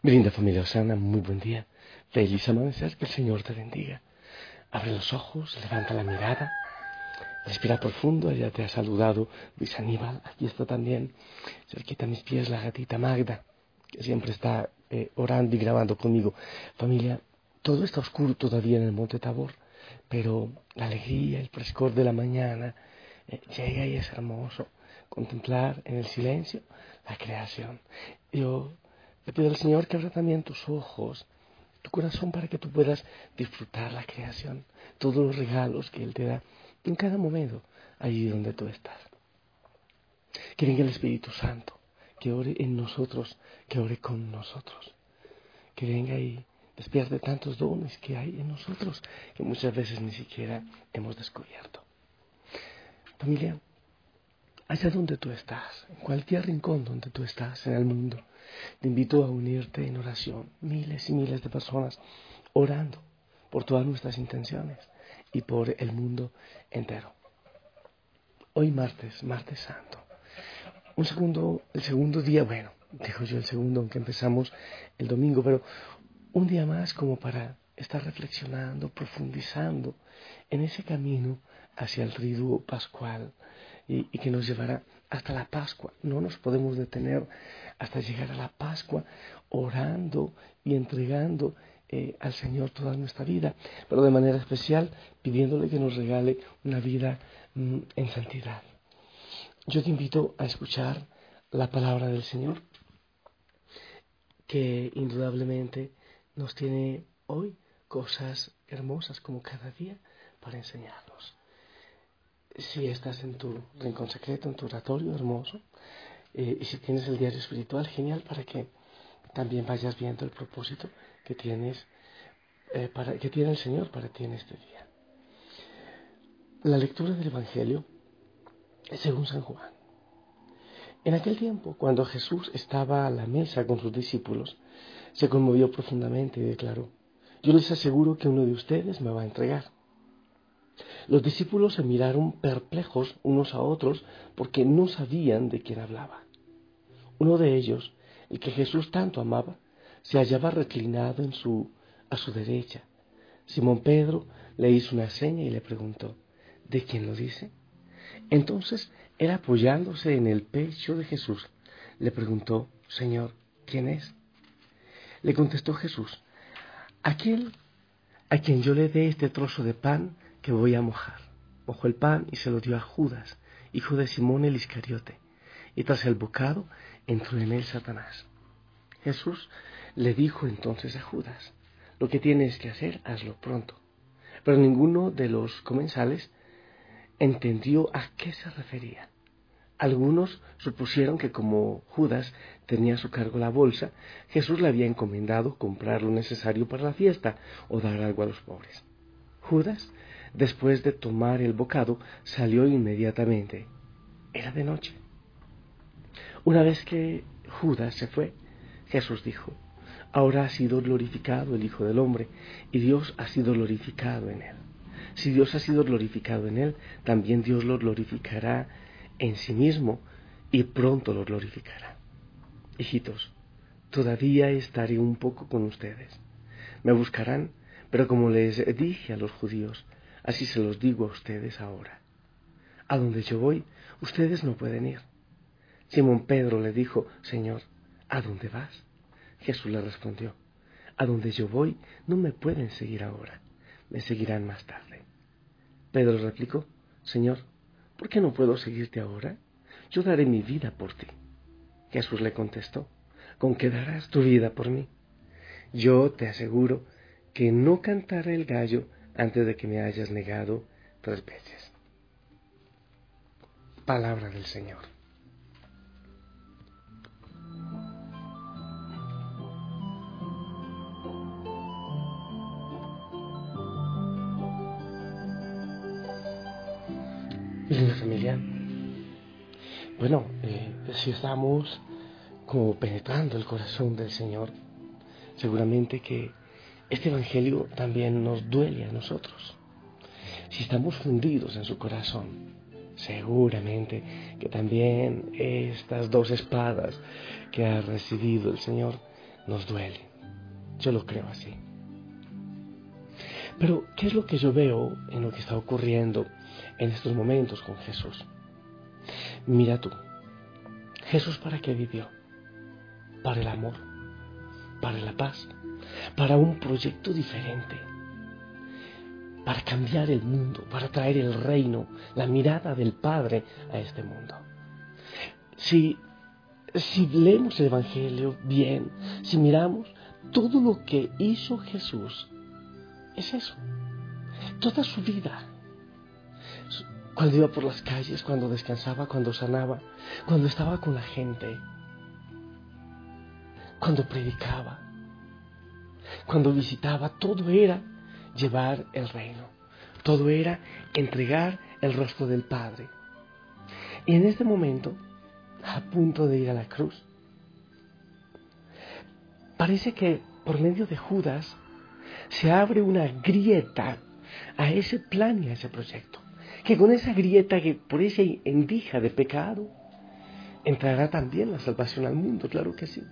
Mi linda familia Osana, muy buen día. Feliz amanecer, que el Señor te bendiga. Abre los ojos, levanta la mirada, respira profundo, ella te ha saludado Luis Aníbal, aquí está también, cerquita a mis pies la gatita Magda, que siempre está eh, orando y grabando conmigo. Familia, todo está oscuro todavía en el Monte Tabor, pero la alegría, el frescor de la mañana eh, llega y es hermoso contemplar en el silencio la creación. Yo le pido al Señor que abra también tus ojos, tu corazón para que tú puedas disfrutar la creación, todos los regalos que Él te da en cada momento, allí donde tú estás. Que venga el Espíritu Santo, que ore en nosotros, que ore con nosotros. Que venga y despierte tantos dones que hay en nosotros que muchas veces ni siquiera hemos descubierto. Familia, allá donde tú estás, en cualquier rincón donde tú estás en el mundo, te invito a unirte en oración, miles y miles de personas orando por todas nuestras intenciones y por el mundo entero. Hoy martes, martes santo. Un segundo, el segundo día, bueno, digo yo el segundo, aunque empezamos el domingo, pero un día más como para estar reflexionando, profundizando en ese camino hacia el triduo pascual y, y que nos llevará hasta la Pascua. No nos podemos detener hasta llegar a la Pascua orando y entregando eh, al Señor toda nuestra vida, pero de manera especial pidiéndole que nos regale una vida mm, en santidad. Yo te invito a escuchar la palabra del Señor, que indudablemente nos tiene hoy cosas hermosas como cada día para enseñarnos si estás en tu rincón secreto, en tu oratorio hermoso, eh, y si tienes el diario espiritual, genial para que también vayas viendo el propósito que tienes, eh, para, que tiene el Señor para ti en este día. La lectura del Evangelio es según San Juan. En aquel tiempo, cuando Jesús estaba a la mesa con sus discípulos, se conmovió profundamente y declaró, yo les aseguro que uno de ustedes me va a entregar. Los discípulos se miraron perplejos unos a otros porque no sabían de quién hablaba. Uno de ellos, el que Jesús tanto amaba, se hallaba reclinado en su, a su derecha. Simón Pedro le hizo una seña y le preguntó, ¿de quién lo dice? Entonces él apoyándose en el pecho de Jesús, le preguntó, Señor, ¿quién es? Le contestó Jesús, aquel a quien yo le dé este trozo de pan que voy a mojar. Mojó el pan y se lo dio a Judas, hijo de Simón el Iscariote, y tras el bocado entró en él Satanás. Jesús le dijo entonces a Judas, lo que tienes que hacer, hazlo pronto. Pero ninguno de los comensales entendió a qué se refería. Algunos supusieron que como Judas tenía a su cargo la bolsa, Jesús le había encomendado comprar lo necesario para la fiesta o dar algo a los pobres. Judas Después de tomar el bocado, salió inmediatamente. Era de noche. Una vez que Judas se fue, Jesús dijo, ahora ha sido glorificado el Hijo del Hombre, y Dios ha sido glorificado en él. Si Dios ha sido glorificado en él, también Dios lo glorificará en sí mismo, y pronto lo glorificará. Hijitos, todavía estaré un poco con ustedes. Me buscarán, pero como les dije a los judíos, Así se los digo a ustedes ahora. A donde yo voy, ustedes no pueden ir. Simón Pedro le dijo, Señor, ¿a dónde vas? Jesús le respondió, A donde yo voy, no me pueden seguir ahora, me seguirán más tarde. Pedro replicó, Señor, ¿por qué no puedo seguirte ahora? Yo daré mi vida por ti. Jesús le contestó, ¿con qué darás tu vida por mí? Yo te aseguro que no cantará el gallo antes de que me hayas negado tres veces. Palabra del Señor. Linda familia. Bueno, eh, si estamos como penetrando el corazón del Señor, seguramente que este Evangelio también nos duele a nosotros. Si estamos fundidos en su corazón, seguramente que también estas dos espadas que ha recibido el Señor nos duelen. Yo lo creo así. Pero, ¿qué es lo que yo veo en lo que está ocurriendo en estos momentos con Jesús? Mira tú, Jesús para qué vivió? Para el amor, para la paz, para un proyecto diferente, para cambiar el mundo, para traer el reino, la mirada del Padre a este mundo. Si, si leemos el Evangelio bien, si miramos todo lo que hizo Jesús, es eso. Toda su vida. Cuando iba por las calles, cuando descansaba, cuando sanaba, cuando estaba con la gente, cuando predicaba, cuando visitaba, todo era llevar el reino. Todo era entregar el rostro del Padre. Y en este momento, a punto de ir a la cruz, parece que por medio de Judas se abre una grieta a ese plan y a ese proyecto. Que con esa grieta, que por esa endija de pecado, entrará también la salvación al mundo, claro que sí.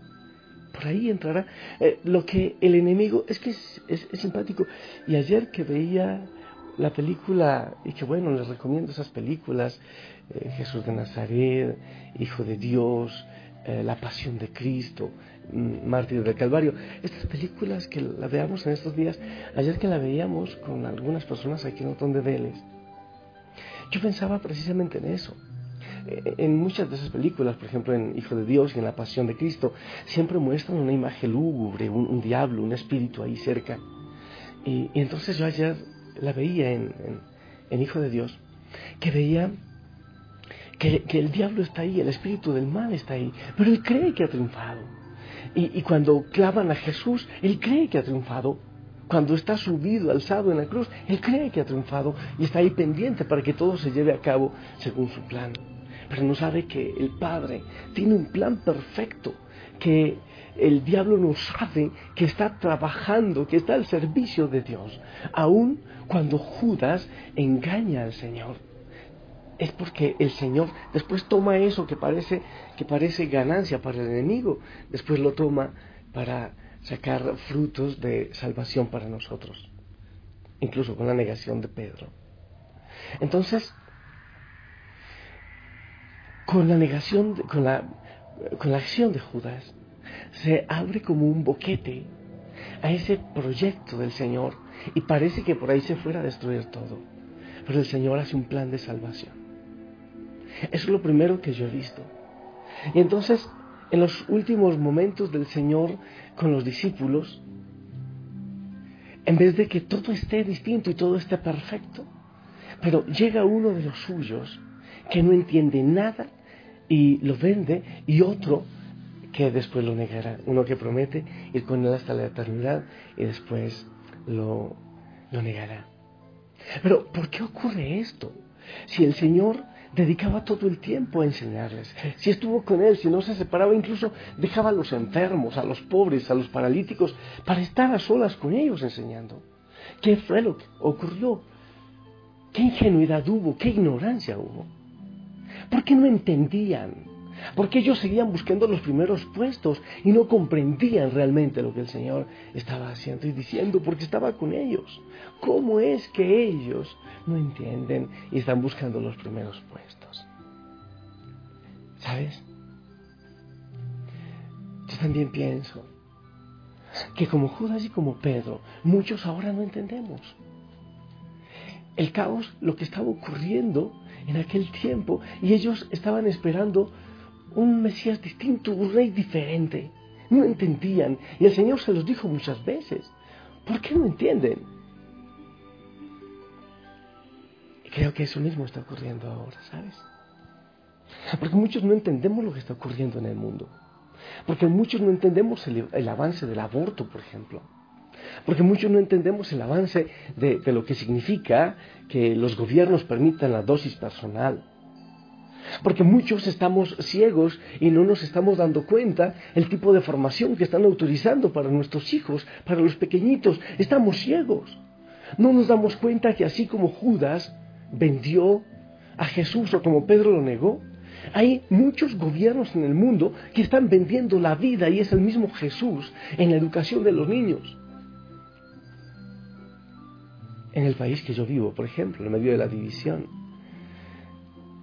Por ahí entrará eh, lo que el enemigo, es que es, simpático. Y ayer que veía la película, y que bueno, les recomiendo esas películas, eh, Jesús de Nazaret, Hijo de Dios, eh, La Pasión de Cristo, mm, Mártir del Calvario. Estas películas que la veamos en estos días, ayer que la veíamos con algunas personas aquí en Otón de Vélez, yo pensaba precisamente en eso. En muchas de esas películas, por ejemplo en Hijo de Dios y en La Pasión de Cristo, siempre muestran una imagen lúgubre, un, diablo, un espíritu ahí cerca. Y, entonces yo ayer la veía en, en Hijo de Dios, que veía que, el diablo está ahí, el espíritu del mal está ahí, pero él cree que ha triunfado. Y, cuando clavan a Jesús, él cree que ha triunfado. Cuando está subido, alzado en la cruz, él cree que ha triunfado y está ahí pendiente para que todo se lleve a cabo según su plan. Pero no sabe que el Padre tiene un plan perfecto, que el diablo no sabe que está trabajando, que está al servicio de Dios, aun cuando Judas engaña al Señor. Es porque el Señor después toma eso que parece, que parece ganancia para el enemigo, después lo toma para sacar frutos de salvación para nosotros, incluso con la negación de Pedro. Entonces, con la negación, con la, con la acción de Judas, se abre como un boquete a ese proyecto del Señor y parece que por ahí se fuera a destruir todo. Pero el Señor hace un plan de salvación. Eso es lo primero que yo he visto. Y entonces, en los últimos momentos del Señor con los discípulos, en vez de que todo esté distinto y todo esté perfecto, pero llega uno de los suyos que no entiende nada y lo vende y otro que después lo negará, uno que promete ir con él hasta la eternidad y después lo, lo negará. Pero ¿por qué ocurre esto? Si el Señor dedicaba todo el tiempo a enseñarles. Si estuvo con él, si no se separaba, incluso dejaba a los enfermos, a los pobres, a los paralíticos, para estar a solas con ellos enseñando. ¿Qué fue lo que ocurrió? ¿Qué ingenuidad hubo? ¿Qué ignorancia hubo? ¿Por qué no entendían? Porque ellos seguían buscando los primeros puestos y no comprendían realmente lo que el Señor estaba haciendo y diciendo, porque estaba con ellos. ¿Cómo es que ellos no entienden y están buscando los primeros puestos? ¿Sabes? Yo también pienso que como Judas y como Pedro, muchos ahora no entendemos. El caos, lo que estaba ocurriendo en aquel tiempo, y ellos estaban esperando un Mesías distinto, un rey diferente. No entendían. Y el Señor se los dijo muchas veces. ¿Por qué no entienden? Y creo que eso mismo está ocurriendo ahora, ¿sabes? Porque muchos no entendemos lo que está ocurriendo en el mundo. Porque muchos no entendemos el, el avance del aborto, por ejemplo. Porque muchos no entendemos el avance de, lo que significa que los gobiernos permitan la dosis personal. Porque muchos estamos ciegos y no nos estamos dando cuenta el tipo de formación que están autorizando para nuestros hijos, para los pequeñitos. Estamos ciegos. No nos damos cuenta que así como Judas vendió a Jesús o como Pedro lo negó, hay muchos gobiernos en el mundo que están vendiendo la vida y es el mismo Jesús en la educación de los niños. En el país que yo vivo, por ejemplo, en medio de la división.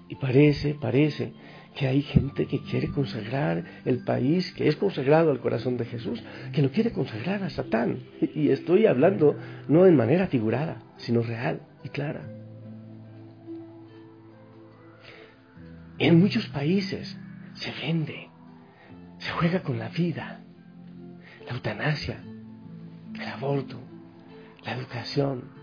Y parece, parece que hay gente que quiere consagrar el país que es consagrado al corazón de Jesús, que lo quiere consagrar a Satán. Y estoy hablando no en manera figurada, sino real y clara. En muchos países se vende, se juega con la vida, la eutanasia, el aborto, la educación.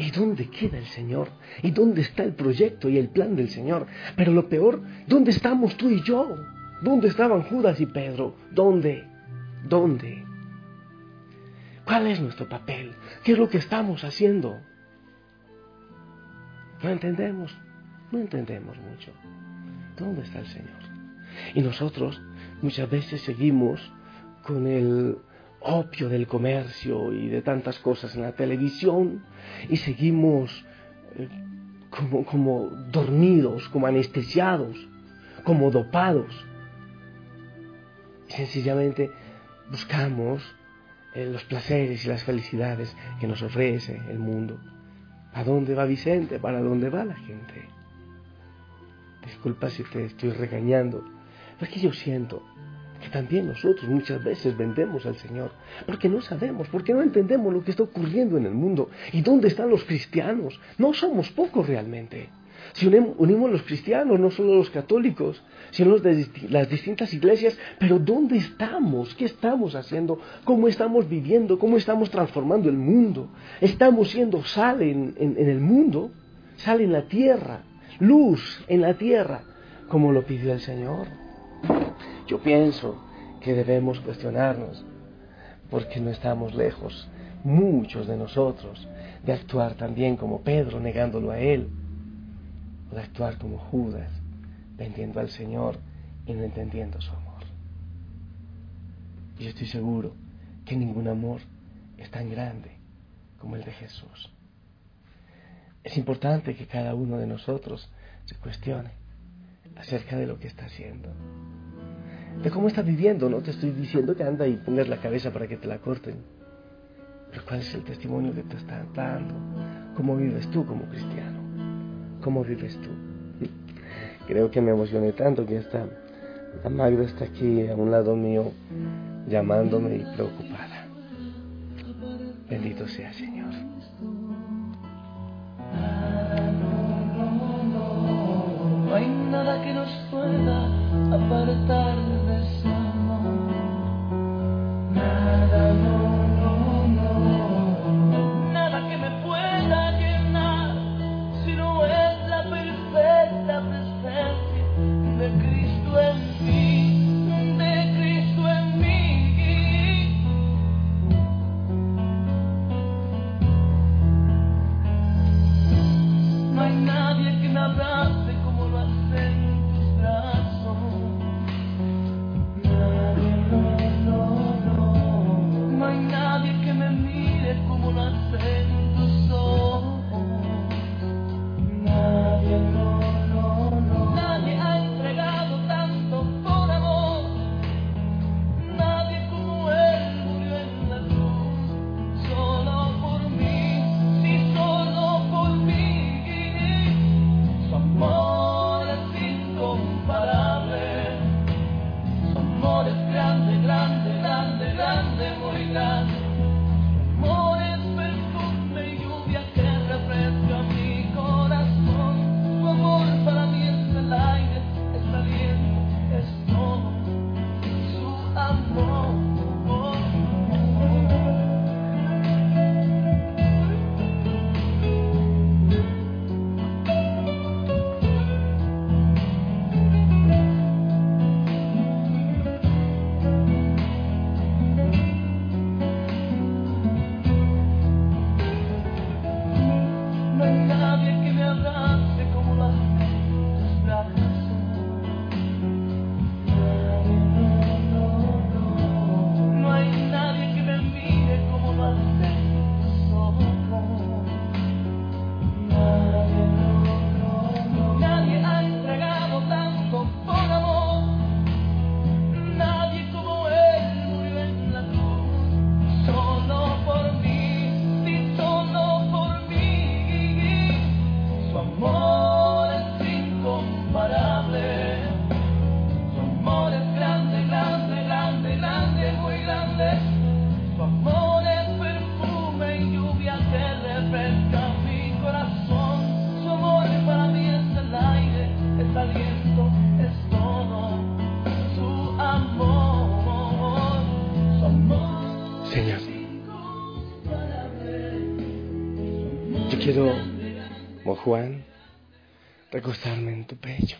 ¿Y dónde queda el Señor? ¿Y dónde está el proyecto y el plan del Señor? Pero lo peor, ¿dónde estamos tú y yo? ¿Dónde estaban Judas y Pedro? ¿Dónde? ¿Dónde? ¿Cuál es nuestro papel? ¿Qué es lo que estamos haciendo? No entendemos, no entendemos mucho. ¿Dónde está el Señor? Y nosotros muchas veces seguimos con el opio del comercio y de tantas cosas en la televisión y seguimos eh, como, como dormidos, como anestesiados, como dopados. Y sencillamente buscamos eh, los placeres y las felicidades que nos ofrece el mundo. ¿A dónde va Vicente? ¿Para dónde va la gente? Disculpa si te estoy regañando, porque yo siento que también nosotros muchas veces vendemos al Señor, porque no sabemos, porque no entendemos lo que está ocurriendo en el mundo y dónde están los cristianos. No somos pocos realmente. Si unimos los cristianos, no solo los católicos, sino las distintas iglesias, pero ¿dónde estamos? ¿Qué estamos haciendo? ¿Cómo estamos viviendo? ¿Cómo estamos transformando el mundo? ¿Estamos siendo sal en, en el mundo? ¿Sal en la tierra? luz en la tierra, como lo pidió el Señor. Yo pienso que debemos cuestionarnos, porque no estamos lejos, muchos de nosotros, de actuar también como Pedro negándolo a Él, o de actuar como Judas, vendiendo al Señor y no entendiendo su amor. Y yo estoy seguro que ningún amor es tan grande como el de Jesús. Es importante que cada uno de nosotros se cuestione acerca de lo que está haciendo, de cómo está viviendo. No te estoy diciendo que anda y pongas la cabeza para que te la corten, pero cuál es el testimonio que te está dando, cómo vives tú como cristiano, cómo vives tú. Creo que me emocioné tanto que esta la Magda está aquí a un lado mío llamándome y preocupada. Bendito sea Señor. Señor. Yo quiero, como Juan, recostarme en tu pecho.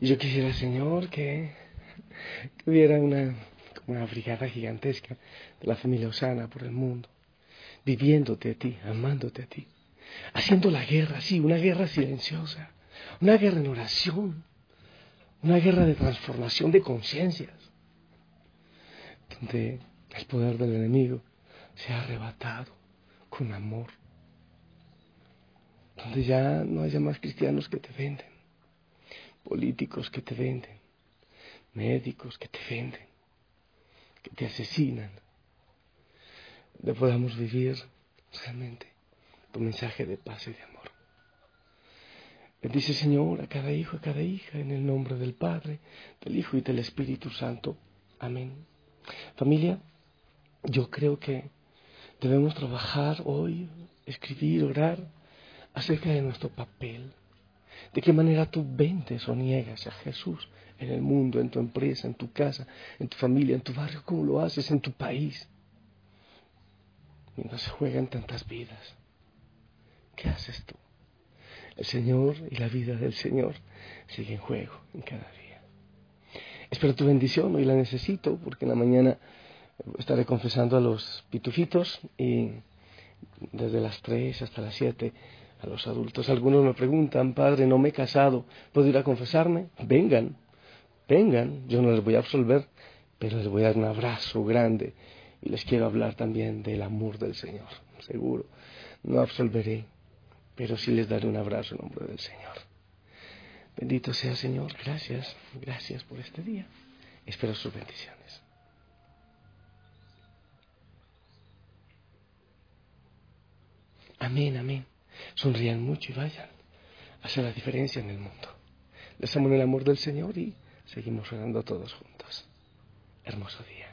Y yo quisiera, Señor, que, que hubiera una, una brigada gigantesca de la familia Osana por el mundo, viviéndote a ti, amándote a ti, haciendo la guerra, sí, una guerra silenciosa, una guerra en oración, una guerra de transformación de conciencias, donde el poder del enemigo se ha arrebatado con amor, donde ya no haya más cristianos que te venden, políticos que te venden, médicos que te venden, que te asesinan, donde podamos vivir realmente tu mensaje de paz y de amor. Bendice Señor a cada hijo, a cada hija, en el nombre del Padre, del Hijo y del Espíritu Santo. Amén. Familia, yo creo que debemos trabajar hoy, escribir, orar acerca de nuestro papel. De qué manera tú vendes o niegas a Jesús en el mundo, en tu empresa, en tu casa, en tu familia, en tu barrio, cómo lo haces en tu país. Mientras se juegan tantas vidas, ¿qué haces tú? El Señor y la vida del Señor siguen en juego en cada día. Espero tu bendición, hoy la necesito porque en la mañana estaré confesando a los pitufitos y desde las 3 hasta las 7 a los adultos. Algunos me preguntan, padre, no me he casado, ¿puedo ir a confesarme? Vengan, vengan, yo no les voy a absolver, pero les voy a dar un abrazo grande y les quiero hablar también del amor del Señor, seguro. No absolveré, pero sí les daré un abrazo en nombre del Señor. Bendito sea Señor, gracias, gracias por este día. Espero sus bendiciones. Amén, amén. Sonrían mucho y vayan a hacer la diferencia en el mundo. Les amo en el amor del Señor y seguimos orando todos juntos. Hermoso día.